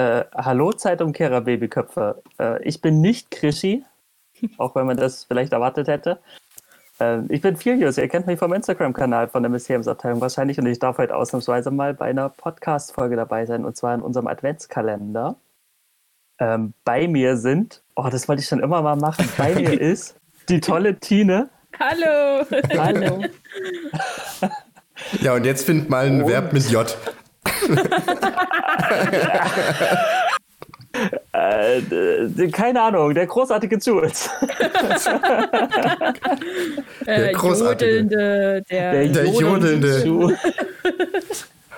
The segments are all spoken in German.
Äh, hallo Zeitumkehrer Babyköpfe. Äh, ich bin nicht Krischi, auch wenn man das vielleicht erwartet hätte. Äh, ich bin Filius, ihr kennt mich vom Instagram-Kanal von der Museumsabteilung wahrscheinlich und ich darf heute ausnahmsweise mal bei einer Podcast-Folge dabei sein und zwar in unserem Adventskalender. Ähm, bei mir sind, oh, das wollte ich schon immer mal machen, bei mir ist die tolle Tine. Hallo. Hallo. Ja, und jetzt find mal ein Und- Verb mit J. Äh, d- keine Ahnung, der großartige Jules. Äh, Großartige. jodelnde, der, Der jodelnde. Jules.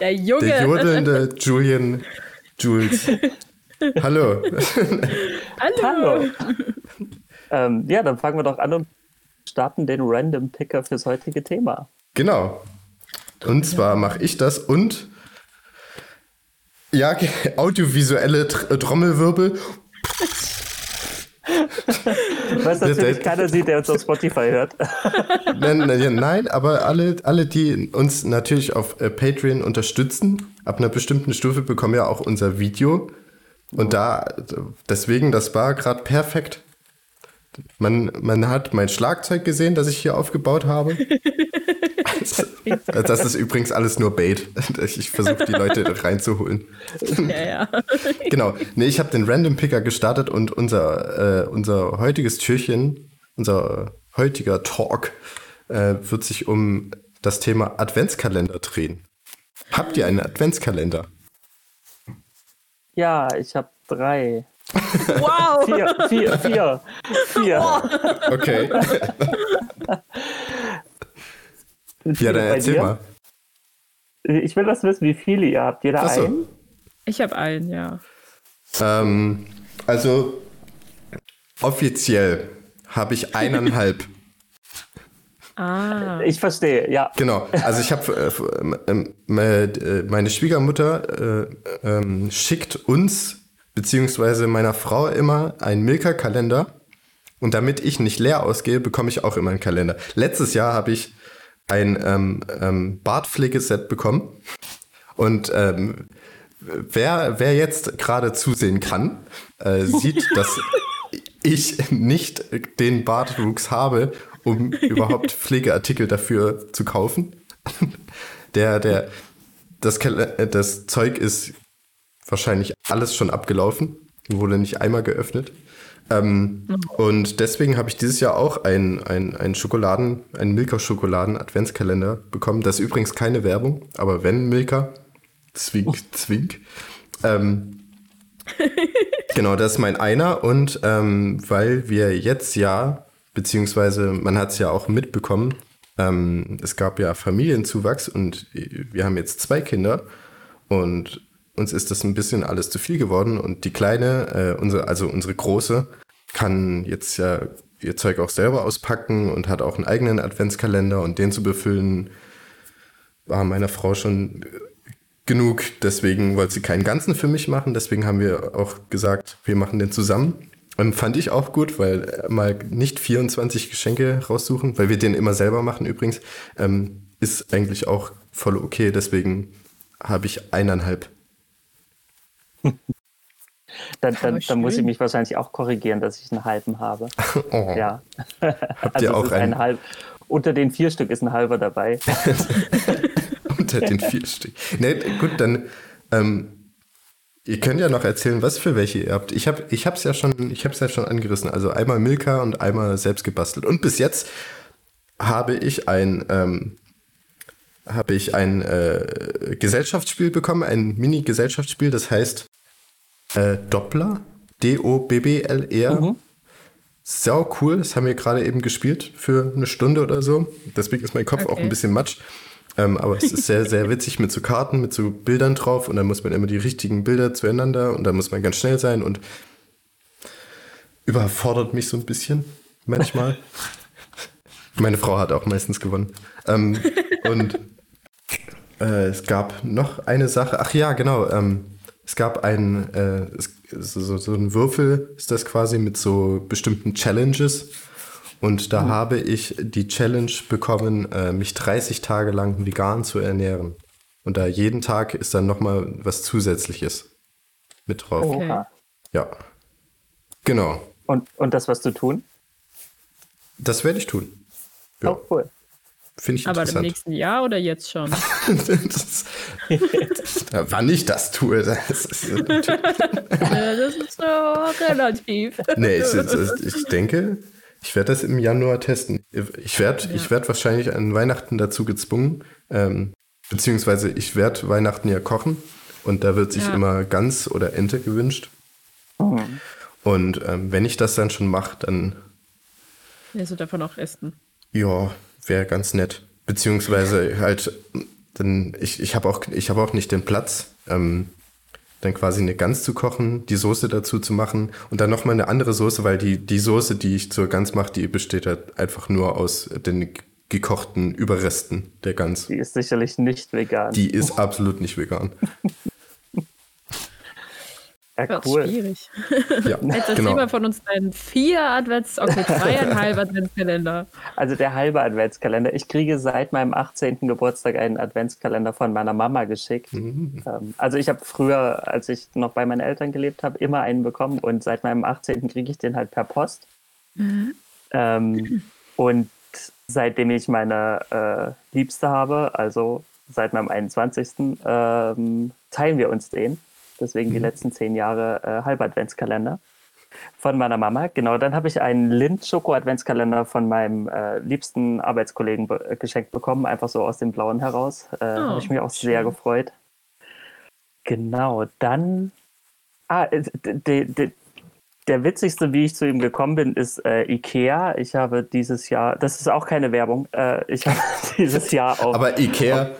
der Junge. Der jodelnde Julian Jules. Hallo. Hallo. Hallo. ähm, ja, dann fangen wir doch an und starten den Random Picker fürs heutige Thema. Genau. Und zwar mache ich das und ja, audiovisuelle Tr Trommelwirbel. Was natürlich keiner sieht, der uns auf Spotify hört. Nein, nein, nein, aber alle, alle, die uns natürlich auf äh, Patreon unterstützen, ab einer bestimmten Stufe bekommen ja auch unser Video. Und da, deswegen, das war gerade perfekt. Man, man hat mein Schlagzeug gesehen, das ich hier aufgebaut habe. Das ist übrigens alles nur Bait. Ich versuche die Leute reinzuholen. Ja, ja. Genau. Nee, ich habe den Random Picker gestartet und unser, äh, unser heutiges Türchen, unser heutiger Talk, äh, wird sich um das Thema Adventskalender drehen. Habt ihr einen Adventskalender? Ja, ich habe drei. Wow. Vier, vier, vier, vier. Okay. ja, dann erzähl dir? mal. Ich will das wissen, wie viele ihr habt. Jeder Ach so. einen? Ich habe einen, ja. Ähm, also offiziell habe ich eineinhalb. Ah. Ich verstehe, ja. Genau, also ich habe äh, ähm, äh, meine Schwiegermutter äh, ähm, schickt uns beziehungsweise meiner Frau immer einen Milka-Kalender und damit ich nicht leer ausgehe, bekomme ich auch immer einen Kalender. Letztes Jahr habe ich ein ähm, ähm, Bartpflegeset bekommen und ähm, wer, wer jetzt gerade zusehen kann, äh, sieht, dass ich nicht den Bartwuchs habe, um überhaupt Pflegeartikel dafür zu kaufen. Der, der, das, äh, das Zeug ist wahrscheinlich alles schon abgelaufen, wurde nicht einmal geöffnet. Ähm, Und deswegen habe ich dieses Jahr auch einen ein Schokoladen, einen Milka-Schokoladen-Adventskalender bekommen. Das ist übrigens keine Werbung, aber wenn Milka, zwink, zwink. Ähm, genau, das ist mein einer. Und ähm, weil wir jetzt ja, beziehungsweise man hat es ja auch mitbekommen, ähm, es gab ja Familienzuwachs und wir haben jetzt zwei Kinder und uns ist das ein bisschen alles zu viel geworden und die kleine, äh, unsere, also unsere große, kann jetzt ja ihr Zeug auch selber auspacken und hat auch einen eigenen Adventskalender und den zu befüllen war meiner Frau schon genug. Deswegen wollte sie keinen ganzen für mich machen. Deswegen haben wir auch gesagt, wir machen den zusammen. Und fand ich auch gut, weil äh, mal nicht 24 Geschenke raussuchen, weil wir den immer selber machen übrigens, ähm, ist eigentlich auch voll okay. Deswegen habe ich eineinhalb. Dann, dann, dann muss ich mich wahrscheinlich auch korrigieren, dass ich einen halben habe. Oh. Ja. Habt Also ihr auch ist ein einen halb. Unter den vier Stück ist ein halber dabei. unter den vier Stück? Nee, gut, dann ähm, ihr könnt ja noch erzählen, was für welche ihr habt. Ich habe ich hab's ja schon, ich hab's ja schon angerissen. Also einmal Milka und einmal selbst gebastelt. Und bis jetzt habe ich ein ähm, habe ich ein äh, Gesellschaftsspiel bekommen, ein Mini-Gesellschaftsspiel, das heißt äh, Doppler, D-O-B-B-L-R. Sau cool, das haben wir gerade eben gespielt für eine Stunde oder so. Deswegen ist mein Kopf auch Okay. ein bisschen matsch. Ähm, aber es ist sehr, sehr witzig mit so Karten, mit so Bildern drauf und dann muss man immer die richtigen Bilder zueinander und dann muss man ganz schnell sein und überfordert mich so ein bisschen manchmal. Meine Frau hat auch meistens gewonnen. Ähm, und äh, es gab noch eine Sache. Ach ja, genau. Ähm, es gab einen, äh, so, so, so ein Würfel, ist das quasi mit so bestimmten Challenges. Und da habe ich die Challenge bekommen, äh, mich 30 Tage lang vegan zu ernähren. Und da jeden Tag ist dann nochmal was Zusätzliches. mit drauf. Okay. Oha. Ja. Genau. Und, und das, was du tun? Das werde ich tun. Ja. Auch cool. Finde ich Aber im nächsten Jahr oder jetzt schon? das, ja, wann ich das tue, das ist das ist so relativ. Nee, ich, ich, denke, ich werde das im Januar testen. Ich werde ich werd wahrscheinlich an Weihnachten dazu gezwungen, ähm, beziehungsweise ich werde Weihnachten ja kochen und da wird sich Ja. immer Gans oder Ente gewünscht. Mhm. Und ähm, wenn ich das dann schon mache, dann Willst du davon auch essen? ja, wäre ganz nett. Beziehungsweise halt, dann, ich, ich habe auch, ich hab auch nicht den Platz, ähm, dann quasi eine Gans zu kochen, die Soße dazu zu machen und dann nochmal eine andere Soße, weil die, die Soße, die ich zur Gans mache, die besteht halt einfach nur aus den gekochten Überresten der Gans. Die ist sicherlich nicht vegan. Die ist absolut nicht vegan. ja, Wird cool. schwierig. Ja, Jetzt erzähl genau. mal von uns deinen vier Advents, okay, dreieinhalb Adventskalender. Also der halbe Adventskalender. Ich kriege seit meinem 18. Geburtstag einen Adventskalender von meiner Mama geschickt. Mhm. Ähm, also ich habe früher, als ich noch bei meinen Eltern gelebt habe, immer einen bekommen und seit meinem 18. kriege ich den halt per Post. Ähm, und seitdem ich meine äh, Liebste habe, also seit meinem 21. Ähm, teilen wir uns den. Deswegen die letzten zehn Jahre äh, Halb-Adventskalender von meiner Mama. Genau, dann habe ich einen Lind-Schoko-Adventskalender von meinem äh, liebsten Arbeitskollegen be äh, geschenkt bekommen, einfach so aus dem Blauen heraus. Äh, habe ich mich auch sehr gefreut. Genau, dann. Ah, äh, der witzigste, wie ich zu ihm gekommen bin, ist äh, Ikea. Ich habe dieses Jahr, das ist auch keine Werbung, äh, ich habe dieses Jahr auf Aber Ikea,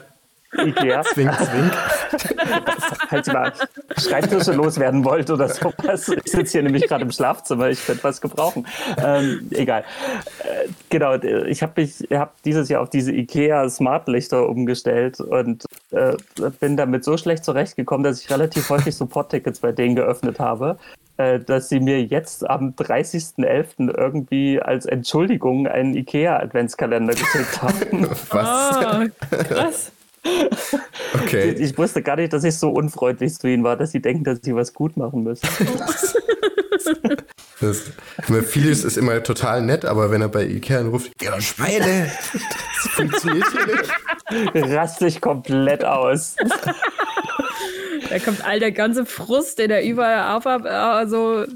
Ikea, zwink, zwink. falls ihr mal Schreibtische loswerden wollt oder sowas. Ich sitze hier nämlich gerade im Schlafzimmer, ich könnte was gebrauchen. Ähm, egal. Äh, genau, ich habe mich hab dieses Jahr auf diese IKEA Smart-Lichter umgestellt und äh, bin damit so schlecht zurechtgekommen, dass ich relativ häufig Support-Tickets bei denen geöffnet habe, äh, dass sie mir jetzt am 30.11. irgendwie als Entschuldigung einen IKEA-Adventskalender geschickt haben. Was? Ah, krass. Okay. Ich wusste gar nicht, dass ich so unfreundlich zu ihnen war, dass sie denken, dass sie was gut machen müssen. Das, Philips ist immer total nett, aber wenn er bei Ikea anruft, ja, Schweine! Das funktioniert hier nicht. Rast dich komplett aus. Da kommt all der ganze Frust, den er überall auf, äh, so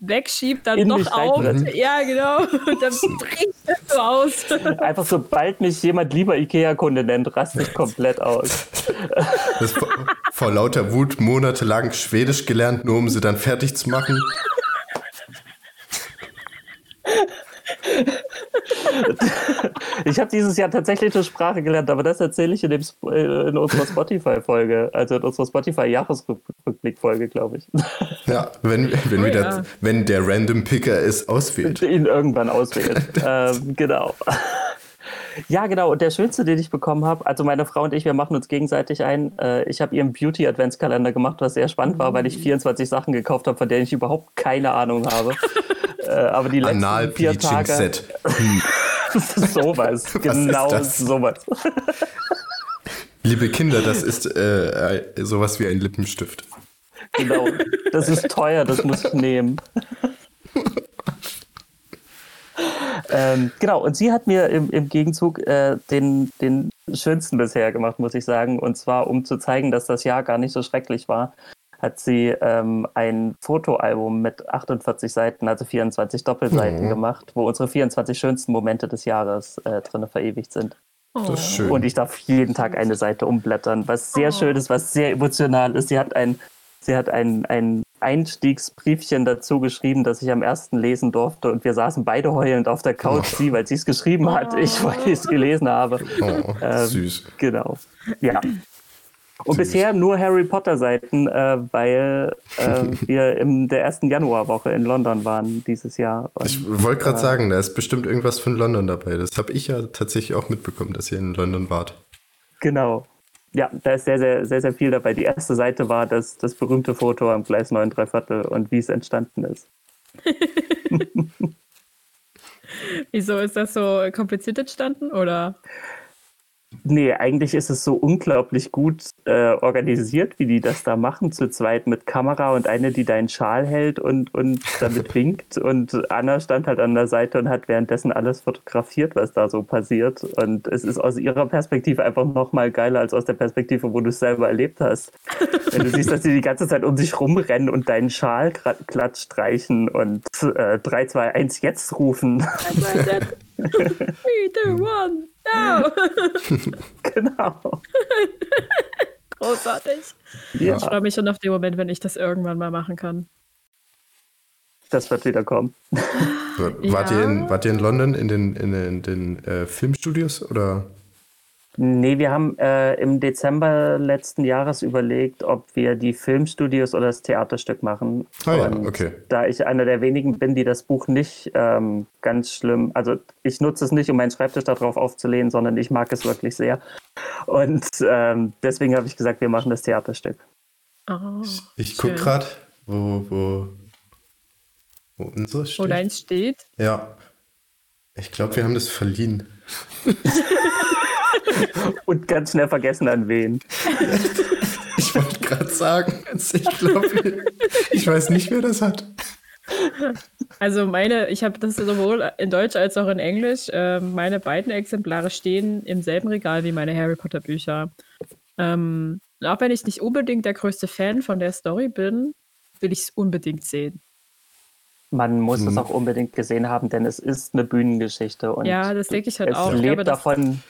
wegschiebt, dann In noch mich auf. Ja, genau. Und dann bricht das so aus. Einfach sobald mich jemand lieber Ikea-Kunde nennt, raste ich komplett aus. Das vor, vor lauter Wut monatelang Schwedisch gelernt, nur um sie dann fertig zu machen. Ich habe dieses Jahr tatsächlich eine Sprache gelernt, aber das erzähle ich in, dem, Sp- äh, in unserer Spotify-Folge, also in unserer Spotify-Jahresrückblick-Folge, glaube ich. Ja, wenn, wenn, Oh wieder, ja. wenn der Random Picker es auswählt. ihn irgendwann auswählen. ähm, genau. Ja, genau. Und der schönste, den ich bekommen habe, also meine Frau und ich, wir machen uns gegenseitig ein. Äh, ich habe ihren Beauty-Adventskalender gemacht, was sehr spannend war, weil ich 24 Sachen gekauft habe, von denen ich überhaupt keine Ahnung habe. äh, aber die letzten Anal vier Tage. Set. sowas. genau das? sowas. Liebe Kinder, das ist äh, sowas wie ein Lippenstift. Genau. Das ist teuer, das muss ich nehmen. ähm, genau, und sie hat mir im, im Gegenzug äh, den, den schönsten bisher gemacht, muss ich sagen. Und zwar, um zu zeigen, dass das Jahr gar nicht so schrecklich war, hat sie ähm, ein Fotoalbum mit 48 Seiten, also 24 Doppelseiten Mhm. gemacht, wo unsere 24 schönsten Momente des Jahres äh, drin verewigt sind. Das ist schön. Und ich darf jeden Tag eine Seite umblättern, was sehr schön ist, was sehr emotional ist. Sie hat ein, sie hat ein, ein Einstiegsbriefchen dazu geschrieben, das ich am ersten lesen durfte. Und wir saßen beide heulend auf der Couch, sie, weil sie es geschrieben hat, ich, weil ich es gelesen habe. Oh, Ähm, süß. Genau. Ja. Und Süß. bisher nur Harry Potter-Seiten, äh, weil äh, wir in der ersten Januarwoche in London waren dieses Jahr. Und, Ich wollte gerade sagen, da ist bestimmt irgendwas von London dabei. Das habe ich ja tatsächlich auch mitbekommen, dass ihr in London wart. Genau. Ja, da ist sehr, sehr, sehr, sehr viel dabei. Die erste Seite war das, das berühmte Foto am Gleis 9 Viertel und wie es entstanden ist. Wieso ist das so kompliziert entstanden? Oder? Nee, eigentlich ist es so unglaublich gut äh, organisiert, wie die das da machen, zu zweit mit Kamera und eine, die deinen Schal hält und, und damit winkt. Und Anna stand halt an der Seite und hat währenddessen alles fotografiert, was da so passiert. Und es ist aus ihrer Perspektive einfach noch mal geiler als aus der Perspektive, wo du es selber erlebt hast. Wenn du siehst, dass sie die ganze Zeit um sich rumrennen und deinen Schal glatt streichen und äh, 3, 2, 1 jetzt rufen. 3, 2, 1. No! genau. Großartig. Ja. Ich freue mich schon auf den Moment, wenn ich das irgendwann mal machen kann. Das wird wieder kommen. Wart, ja. ihr, in, wart ihr in London in den, in den, in den äh, Filmstudios oder? Nee, wir haben äh, im Dezember letzten Jahres überlegt, ob wir die Filmstudios oder das Theaterstück machen. Ah ja, okay. Da ich einer der wenigen bin, die das Buch nicht ähm, ganz schlimm, also ich nutze es nicht, um meinen Schreibtisch darauf aufzulehnen, sondern ich mag es wirklich sehr. Und ähm, deswegen habe ich gesagt, wir machen das Theaterstück. Oh, ich gucke gerade, wo, wo, wo unseres steht. Wo deins steht? Ja. Ich glaube, wir haben das verliehen. Und ganz schnell vergessen an wen. Ich wollte gerade sagen, ich glaube, ich weiß nicht, wer das hat. Also meine, ich habe das sowohl in Deutsch als auch in Englisch. Äh, meine beiden Exemplare stehen im selben Regal wie meine Harry Potter Bücher. Ähm, auch wenn ich nicht unbedingt der größte Fan von der Story bin, will ich es unbedingt sehen. Man muss mhm. es auch unbedingt gesehen haben, denn es ist eine Bühnengeschichte. Und ja, das denke ich halt es auch. Es lebt glaube, davon,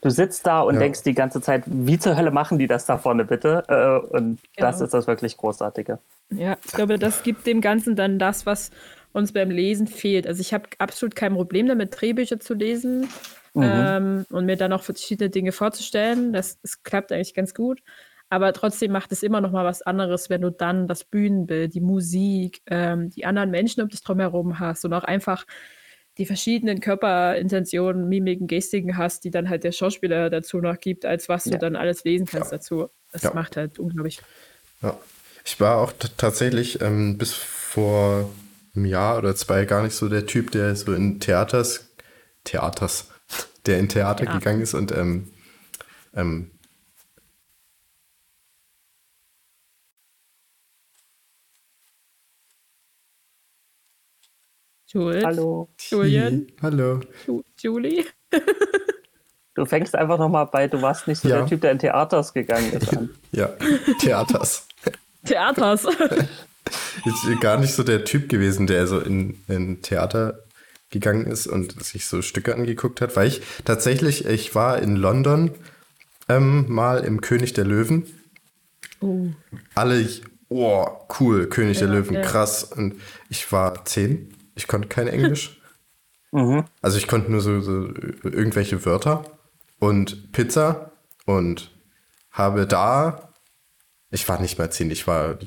Du sitzt da und ja. denkst die ganze Zeit, wie zur Hölle machen die das da vorne bitte? Äh, und ja. das ist das wirklich Großartige. Ja, ich glaube, das gibt dem Ganzen dann das, was uns beim Lesen fehlt. Also ich habe absolut kein Problem damit, Drehbücher zu lesen mhm. ähm, und mir dann auch verschiedene Dinge vorzustellen. Das, das klappt eigentlich ganz gut. Aber trotzdem macht es immer noch mal was anderes, wenn du dann das Bühnenbild, die Musik, ähm, die anderen Menschen um dich drumherum hast und auch einfach die verschiedenen Körperintentionen, Mimiken, Gestiken hast, die dann halt der Schauspieler dazu noch gibt, als was ja. du dann alles lesen kannst ja. dazu. Das ja. macht halt unglaublich. Ja. Ich war auch tatsächlich ähm, bis vor einem Jahr oder zwei gar nicht so der Typ, der so in Theaters, Theaters, der in Theater gegangen ist und ähm, ähm, Jules. Hallo. Julian. Hallo. Ju Julie. Du fängst einfach nochmal bei, du warst nicht so ja. der Typ, der in Theaters gegangen ist. An. Ja, Theaters. Theaters. Ist gar nicht so der Typ gewesen, der so in, in Theater gegangen ist und sich so Stücke angeguckt hat, weil ich tatsächlich, ich war in London ähm, mal im König der Löwen. Oh. Alle, oh, cool, König ja, der Löwen, ja. krass. Und ich war zehn ich konnte kein Englisch. mhm. Also ich konnte nur so, so irgendwelche Wörter und Pizza und habe da, ich war nicht mal zehn, ich war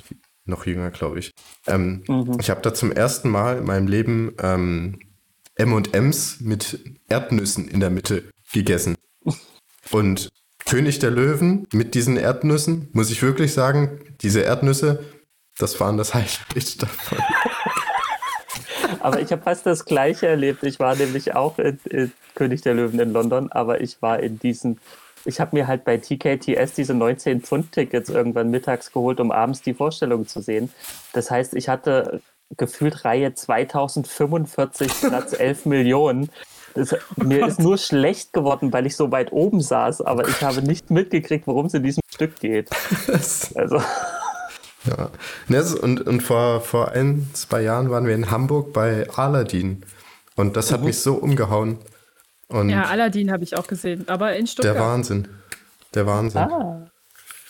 noch jünger, glaube ich. Ähm, mhm. Ich habe da zum ersten Mal in meinem Leben ähm, M&M's mit Erdnüssen in der Mitte gegessen. Und König der Löwen mit diesen Erdnüssen, muss ich wirklich sagen, diese Erdnüsse, das waren das Highlight davon. Aber ich habe fast das Gleiche erlebt. Ich war nämlich auch in, in König der Löwen in London, aber ich war in diesen ich habe mir halt bei TKTS diese 19-Pfund-Tickets irgendwann mittags geholt, um abends die Vorstellung zu sehen. Das heißt, ich hatte gefühlt Reihe 2045, Platz 11 Millionen. Das, mir ist nur schlecht geworden, weil ich so weit oben saß, aber ich habe nicht mitgekriegt, worum es in diesem Stück geht. Also. Ja. Ne, und, und vor, vor ein, zwei Jahren waren wir in Hamburg bei Aladdin. Und das hat mhm. mich so umgehauen. Und ja, Aladdin habe ich auch gesehen, aber in Stuttgart. Der Wahnsinn. Der Wahnsinn. Ah.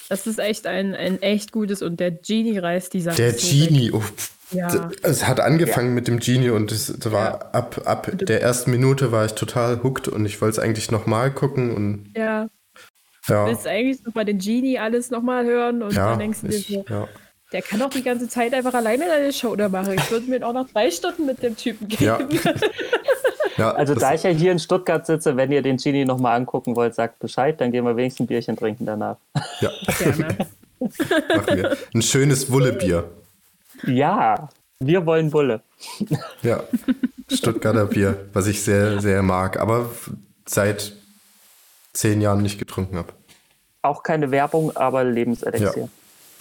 Das ist echt ein, ein echt gutes und der Genie reißt die Sache. Der Genie, oh, ja. Es hat angefangen ja. mit dem Genie und es war ja. ab, ab der ersten Minute war ich total hooked und ich wollte es eigentlich nochmal gucken und. Ja. Ja. Du willst eigentlich noch mal den Genie alles nochmal hören und dann denkst du dir so, der kann doch die ganze Zeit einfach alleine eine Show da machen. Ich würde mir auch noch drei Stunden mit dem Typen geben. Ja. ja, also da ich ja hier in Stuttgart sitze, wenn ihr den Genie nochmal angucken wollt, sagt Bescheid, dann gehen wir wenigstens ein Bierchen trinken danach. Ja. Gerne. Machen wir. Ein schönes Wullebier. Ja, wir wollen Wulle. Ja, Stuttgarter Bier, was ich sehr, sehr mag. Aber seit zehn Jahren nicht getrunken habe. Auch keine Werbung, aber Lebenselixier.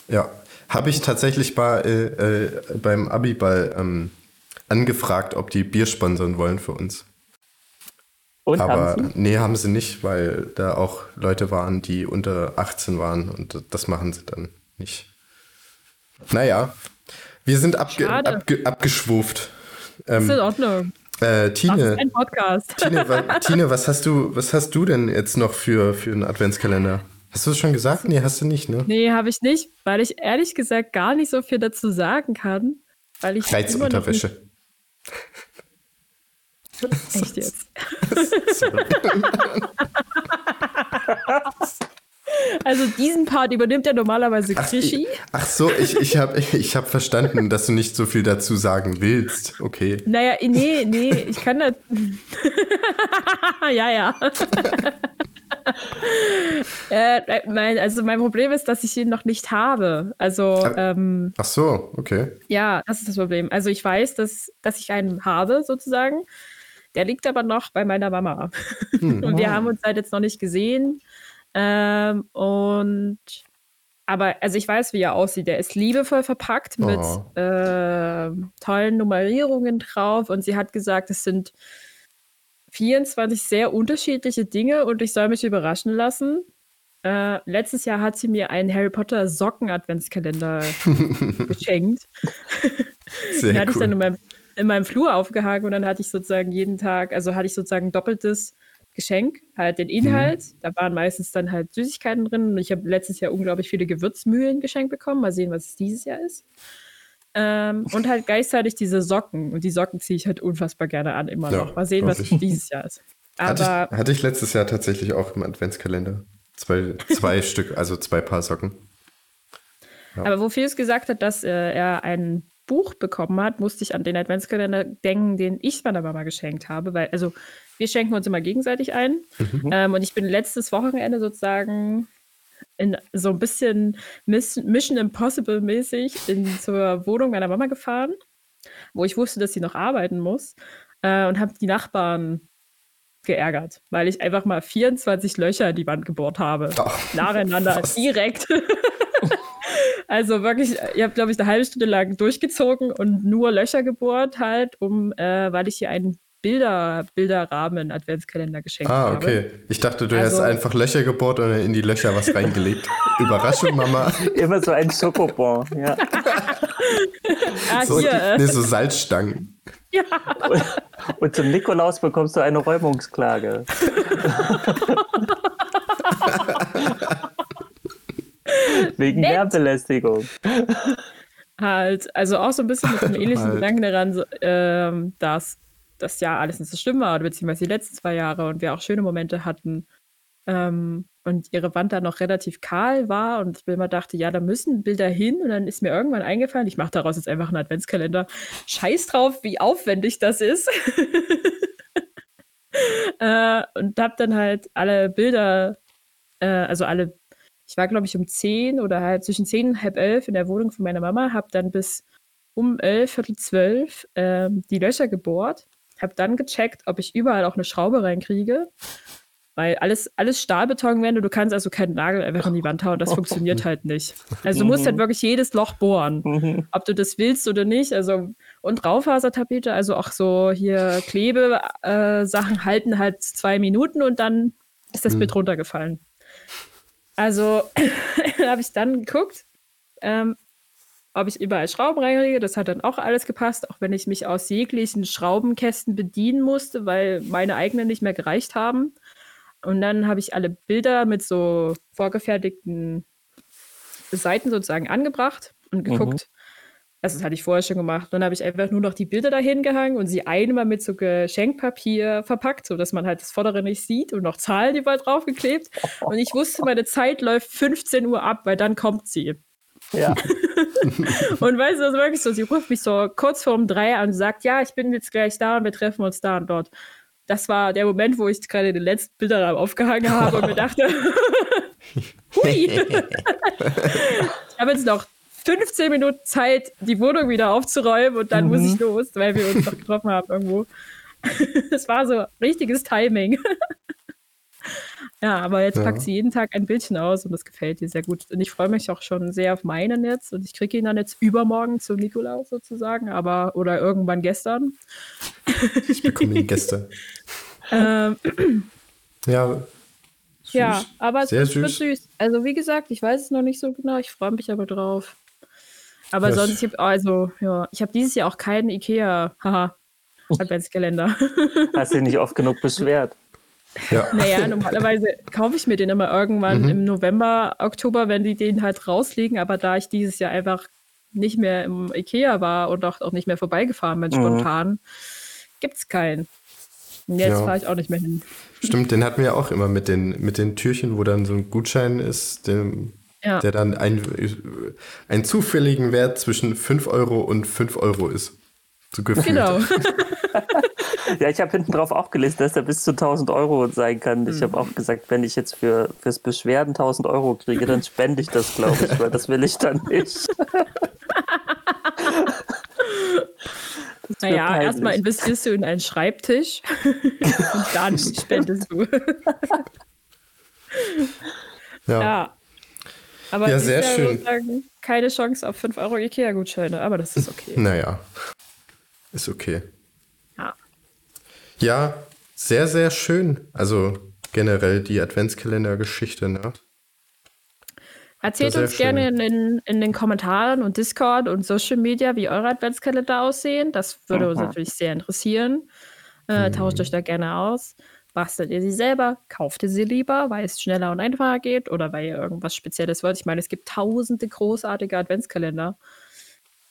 Ja, ja. habe ich tatsächlich bei, äh, äh, beim Abiball ähm, angefragt, ob die Bier sponsern wollen für uns. Und Aber haben Sie? nee, haben sie nicht, weil da auch Leute waren, die unter 18 waren und das machen sie dann nicht. Naja, wir sind abge abge abgeschwuft. Das ist in Ähm, Ordnung. Äh, Tine, ein Podcast. Tine, wa Tine, was hast du, was hast du denn jetzt noch für, für einen Adventskalender? Hast du es schon gesagt? Nee, hast du nicht, ne? Nee, habe ich nicht, weil ich ehrlich gesagt gar nicht so viel dazu sagen kann. Weil ich Reizunterwäsche. echt jetzt. Sorry. Also diesen Part übernimmt ja normalerweise Ach, Krischi. ich- ach so, ich, ich habe ich hab verstanden, dass du nicht so viel dazu sagen willst. Okay. Naja, nee, nee, ich kann das. ja, ja. äh, mein, also mein Problem ist, dass ich ihn noch nicht habe. Also, ähm, Ach so, okay. ja, das ist das Problem. Also ich weiß, dass, dass ich einen habe, sozusagen. Der liegt aber noch bei meiner Mama. Hm. Und wir haben uns halt jetzt noch nicht gesehen. Ähm, und aber also ich weiß, wie er aussieht. Der ist liebevoll verpackt mit Oh. äh, tollen Nummerierungen drauf. Und sie hat gesagt, es sind 24 sehr unterschiedliche Dinge und ich soll mich überraschen lassen. Äh, letztes Jahr hat sie mir einen Harry Potter Socken-Adventskalender geschenkt. Sehr Den hatte ich dann in meinem, in meinem Flur aufgehangen und dann hatte ich sozusagen jeden Tag, also hatte ich sozusagen doppeltes Geschenk, halt den Inhalt. Da waren meistens dann halt Süßigkeiten drin und ich habe letztes Jahr unglaublich viele Gewürzmühlen geschenkt bekommen. Mal sehen, was es dieses Jahr ist. Ähm, und halt gleichzeitig diese Socken. Und die Socken ziehe ich halt unfassbar gerne an, immer Ja, noch. Mal sehen, was ich. dieses Jahr ist. Hatte Aber ich, hatte ich letztes Jahr tatsächlich auch im Adventskalender. Zwei, zwei Stück, also zwei Paar Socken. Aber wo Felix gesagt hat, dass äh, er ein Buch bekommen hat, musste ich an den Adventskalender denken, den ich meiner Mama geschenkt habe, weil, also wir schenken uns immer gegenseitig ein. Ähm, und ich bin letztes Wochenende sozusagen in so ein bisschen Miss Mission Impossible mäßig in, zur Wohnung meiner Mama gefahren, wo ich wusste, dass sie noch arbeiten muss äh, und habe die Nachbarn geärgert, weil ich einfach mal 24 Löcher in die Wand gebohrt habe. Oh, nacheinander, was? direkt. also wirklich, ich habe, glaube ich, eine halbe Stunde lang durchgezogen und nur Löcher gebohrt halt, um, äh, weil ich hier einen Bilder, Bilderrahmen Adventskalender geschenkt Ah, habe. okay. Ich dachte, du Also- hast einfach Löcher gebohrt und in die Löcher was reingelegt. Überraschung, Mama. Immer so ein Schokobon. Ja. Ah, So, hier. Nee, so Salzstangen. ja. Und zum Nikolaus bekommst du eine Räumungsklage. Wegen Nett. Lärmbelästigung. halt, also auch so ein bisschen mit einem ähnlichen Halt. Gedanken daran, so, ähm, dass das Jahr alles nicht so schlimm war, oder beziehungsweise die letzten zwei Jahre und wir auch schöne Momente hatten. Ähm, und ihre Wand dann noch relativ kahl war und ich mir immer dachte, ja, da müssen Bilder hin und dann ist mir irgendwann eingefallen, ich mache daraus jetzt einfach einen Adventskalender. Scheiß drauf, wie aufwendig das ist. äh, und habe dann halt alle Bilder, äh, also alle ich war, glaube ich, um 10 oder halt zwischen 10 und halb elf in der Wohnung von meiner Mama, habe dann bis um elf, viertel zwölf ähm, die Löcher gebohrt, habe dann gecheckt, ob ich überall auch eine Schraube reinkriege, weil alles, alles Stahlbeton wäre, du kannst also keinen Nagel einfach in die Wand hauen, das funktioniert halt nicht. Also du musst halt wirklich jedes Loch bohren, Mhm. ob du das willst oder nicht. Also und Raufasertapete, also auch so hier Klebe äh, halten halt zwei Minuten und dann ist das Mhm. Bild runtergefallen. Also habe ich dann geguckt, ähm, ob ich überall Schrauben reinkriege. Das hat dann auch alles gepasst, auch wenn ich mich aus jeglichen Schraubenkästen bedienen musste, weil meine eigenen nicht mehr gereicht haben. Und dann habe ich alle Bilder mit so vorgefertigten Seiten sozusagen angebracht und geguckt. Also das hatte ich vorher schon gemacht. Dann habe ich einfach nur noch die Bilder dahin gehangen und sie einmal mit so Geschenkpapier verpackt, sodass man halt das Vordere nicht sieht und noch Zahlen überall draufgeklebt. Und ich wusste, meine Zeit läuft 15 Uhr ab, weil dann kommt sie. Ja. Und weißt du, das wirklich so, sie ruft mich so kurz vor um drei an und sagt, ja, ich bin jetzt gleich da und wir treffen uns da und dort. Das war der Moment, wo ich gerade den letzten Bilderrahmen aufgehangen habe und mir dachte, hui. ich habe jetzt noch 15 Minuten Zeit, die Wohnung wieder aufzuräumen und dann muss ich los, weil wir uns noch getroffen haben irgendwo. Das war so richtiges Timing. ja, aber jetzt Ja. packt sie jeden Tag ein Bildchen aus und das gefällt ihr sehr gut. Und ich freue mich auch schon sehr auf meinen jetzt und ich kriege ihn dann jetzt übermorgen zum Nikolaus sozusagen, aber oder irgendwann gestern. Ich bekomme ihn gestern. Ähm, Ja. Süß. ja, aber Sehr es wird süß. süß. Also wie gesagt, ich weiß es noch nicht so genau, ich freue mich aber drauf. Aber Ja, sonst, ich hab, also, ja, ich habe dieses Jahr auch keinen Ikea, haha, Adventskalender. Hast dich nicht oft genug beschwert. Ja. Naja, normalerweise kaufe ich mir den immer irgendwann im November, Oktober, wenn die den halt rauslegen. Aber da ich dieses Jahr einfach nicht mehr im Ikea war und auch, auch nicht mehr vorbeigefahren bin, Mhm. spontan, gibt es keinen. Und jetzt Ja. fahre ich auch nicht mehr hin. Stimmt, den hatten wir auch immer mit den, mit den Türchen, wo dann so ein Gutschein ist, dem, Ja. der dann ein, einen zufälligen Wert zwischen 5 Euro und 5 Euro ist. So gefühlt. Genau. Ja, ich habe hinten drauf auch gelesen, dass der bis zu 1000 Euro sein kann. Ich habe auch gesagt, wenn ich jetzt für, fürs Beschwerden 1000 Euro kriege, dann spende ich das, glaube ich, weil das will ich dann nicht. naja, erstmal investierst du in einen Schreibtisch und dann spendest du. Ja. ja. Aber Ja, sehr Jahr schön. sagen, keine Chance auf 5 Euro Ikea-Gutscheine, aber das ist okay. Naja, ist okay. Ja. Ja, sehr, sehr schön. Also generell die Adventskalender-Geschichte, ne? Erzählt uns gerne in, den- in den Kommentaren und Discord und Social Media, wie eure Adventskalender aussehen. Das würde uns Mhm. natürlich sehr interessieren. Äh, Tauscht euch da gerne aus. Bastelt ihr sie selber? Kauft ihr sie lieber, weil es schneller und einfacher geht oder weil ihr irgendwas Spezielles wollt? Ich meine, es gibt tausende großartige Adventskalender,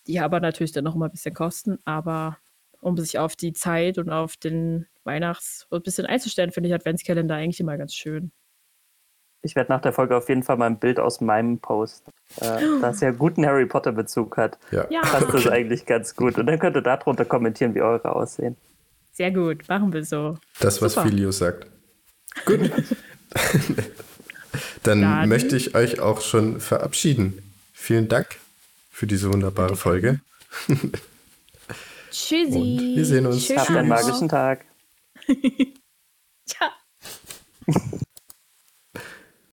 die aber natürlich dann noch mal ein bisschen kosten. Aber um sich auf die Zeit und auf den Weihnachts- ein bisschen einzustellen, finde ich Adventskalender eigentlich immer ganz schön. Ich werde nach der Folge auf jeden Fall mal ein Bild aus meinem Post, äh, das ja guten Harry Potter-Bezug hat. Ja. Ja. Passt das eigentlich ganz gut. Und dann könnt ihr darunter kommentieren, wie eure aussehen. Sehr gut, machen wir so. Das, was Super. Filio sagt. Gut. Dann, Dann- möchte ich euch auch schon verabschieden. Vielen Dank für diese wunderbare Folge. Tschüssi. Und wir sehen uns. Tschüss. Habt einen magischen Tag. Ciao.